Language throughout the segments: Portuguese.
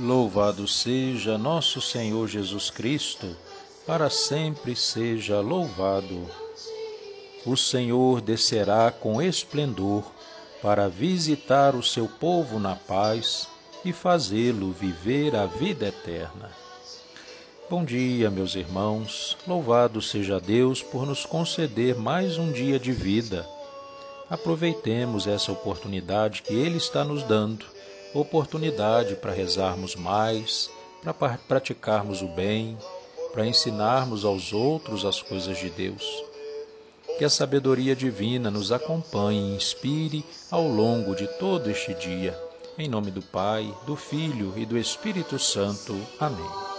Louvado seja nosso Senhor Jesus Cristo, para sempre seja louvado. O Senhor descerá com esplendor para visitar o seu povo na paz e fazê-lo viver a vida eterna. Bom dia, meus irmãos. Louvado seja Deus por nos conceder mais um dia de vida. Aproveitemos essa oportunidade que Ele está nos dando oportunidade para rezarmos mais, para praticarmos o bem, para ensinarmos aos outros as coisas de Deus. Que a sabedoria divina nos acompanhe e inspire ao longo de todo este dia. Em nome do Pai, do Filho e do Espírito Santo. Amém.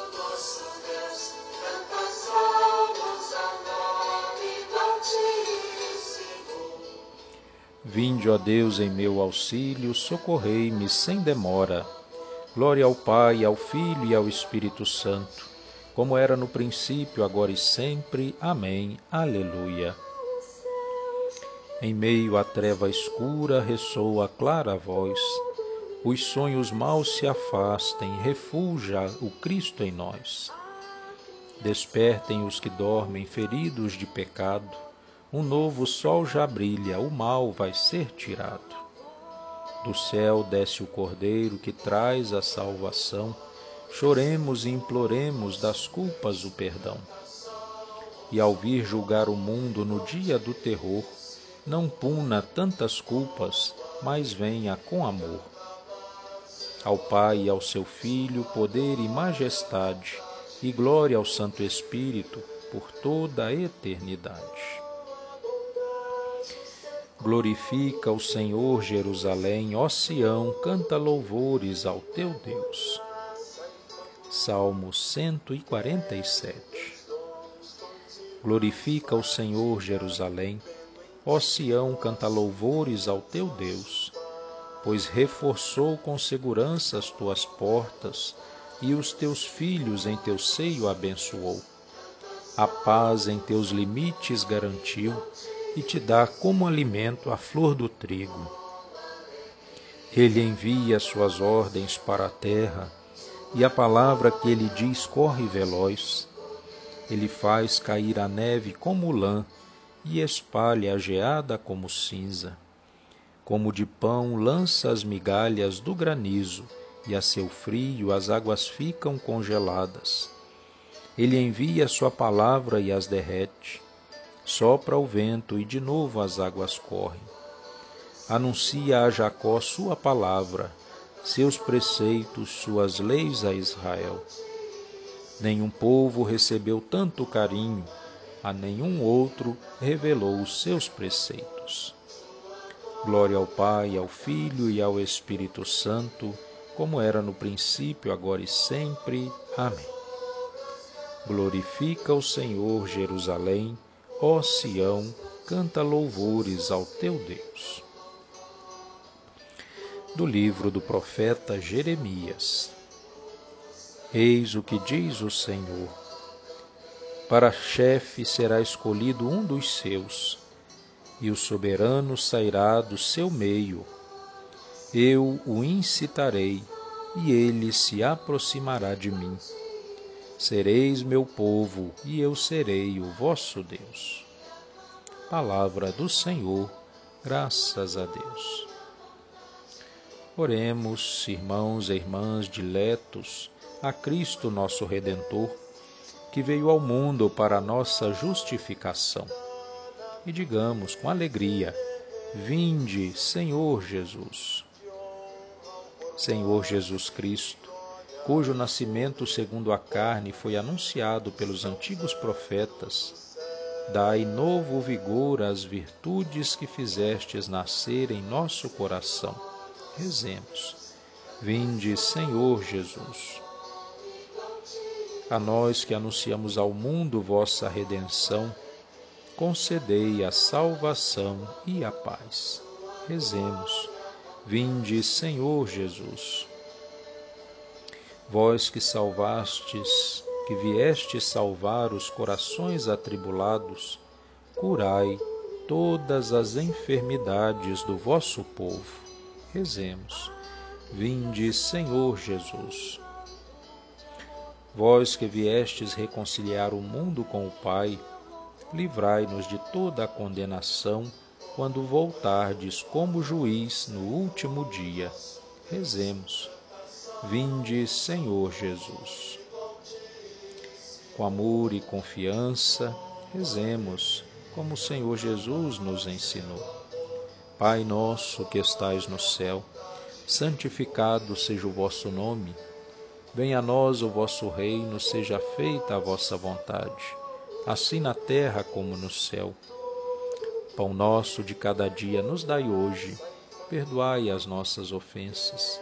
Vinde, ó Deus, em meu auxílio, socorrei-me sem demora. Glória ao Pai, ao Filho e ao Espírito Santo, como era no princípio, agora e sempre. Amém. Aleluia. Em meio à treva escura ressoa clara voz. Os sonhos maus se afastem, refulja o Cristo em nós. Despertem os que dormem feridos de pecado um novo sol já brilha, o mal vai ser tirado. Do céu desce o Cordeiro que traz a salvação. Choremos e imploremos das culpas o perdão. E ao vir julgar o mundo no dia do terror, não puna tantas culpas, mas venha com amor. Ao Pai e ao seu Filho, poder e majestade, e glória ao Santo Espírito por toda a eternidade. Glorifica o Senhor Jerusalém, ó Sião, canta louvores ao teu Deus. Salmo 147 Glorifica o Senhor Jerusalém, ó Sião, canta louvores ao teu Deus, pois reforçou com segurança as tuas portas e os teus filhos em teu seio abençoou. A paz em teus limites garantiu e te dá como alimento a flor do trigo. Ele envia suas ordens para a terra, e a palavra que ele diz corre veloz. Ele faz cair a neve como lã e espalha a geada como cinza. Como de pão lança as migalhas do granizo, e a seu frio as águas ficam congeladas. Ele envia sua palavra e as derrete Sopra o vento e de novo as águas correm. Anuncia a Jacó sua palavra, seus preceitos, suas leis a Israel. Nenhum povo recebeu tanto carinho, a nenhum outro revelou os seus preceitos. Glória ao Pai, ao Filho e ao Espírito Santo, como era no princípio, agora e sempre. Amém. Glorifica o Senhor Jerusalém Ó Sião, canta louvores ao teu Deus. Do livro do profeta Jeremias. Eis o que diz o Senhor: Para chefe será escolhido um dos seus, e o soberano sairá do seu meio. Eu o incitarei, e ele se aproximará de mim Sereis meu povo, e eu serei o vosso Deus. Palavra do Senhor, graças a Deus. Oremos, irmãos e irmãs diletos, a Cristo nosso Redentor, que veio ao mundo para nossa justificação. E digamos com alegria: Vinde, Senhor Jesus. Senhor Jesus Cristo, cujo nascimento segundo a carne foi anunciado pelos antigos profetas, dai novo vigor às virtudes que fizestes nascer em nosso coração. Rezemos. Vinde, Senhor Jesus. A nós que anunciamos ao mundo vossa redenção, concedei a salvação e a paz. Rezemos. Vinde, Senhor Jesus vós que salvastes, que viestes salvar os corações atribulados, curai todas as enfermidades do vosso povo. Rezemos. Vinde, Senhor Jesus. Vós que viestes reconciliar o mundo com o Pai, livrai-nos de toda a condenação quando voltardes como juiz no último dia. Rezemos. Vinde, Senhor Jesus. Com amor e confiança, rezemos como o Senhor Jesus nos ensinou. Pai nosso que estais no céu, santificado seja o vosso nome. Venha a nós o vosso reino, seja feita a vossa vontade, assim na terra como no céu. Pão nosso de cada dia nos dai hoje, perdoai as nossas ofensas,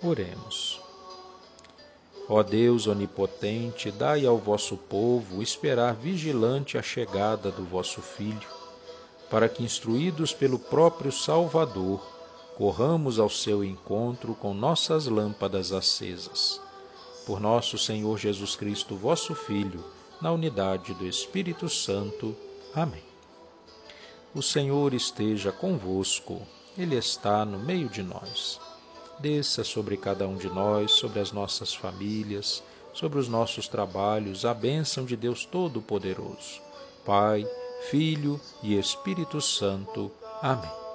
Oremos. Ó Deus onipotente, dai ao vosso povo esperar vigilante a chegada do vosso Filho, para que, instruídos pelo próprio Salvador, corramos ao seu encontro com nossas lâmpadas acesas. Por nosso Senhor Jesus Cristo, vosso Filho, na unidade do Espírito Santo. Amém. O Senhor esteja convosco, Ele está no meio de nós. Desça sobre cada um de nós, sobre as nossas famílias, sobre os nossos trabalhos, a bênção de Deus Todo-Poderoso. Pai, Filho e Espírito Santo. Amém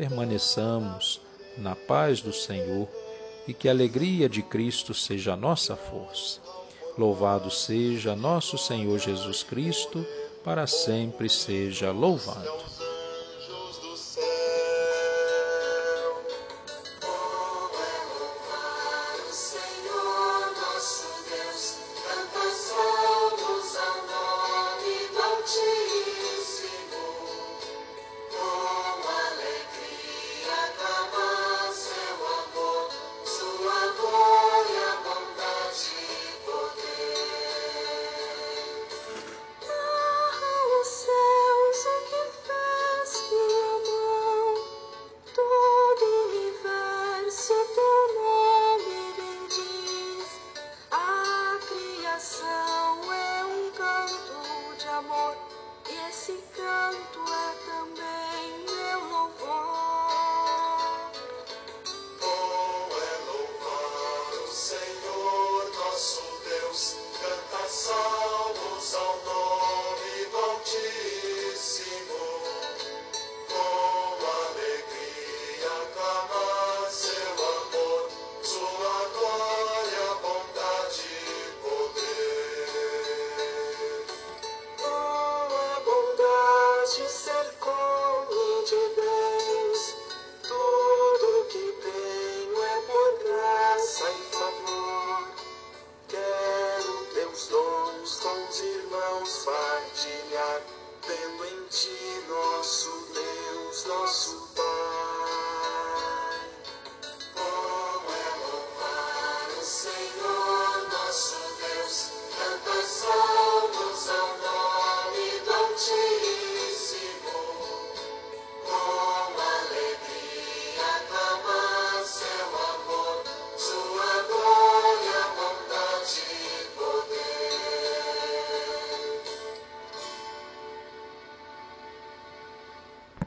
permaneçamos na paz do Senhor e que a alegria de Cristo seja a nossa força. Louvado seja nosso Senhor Jesus Cristo, para sempre seja louvado. lost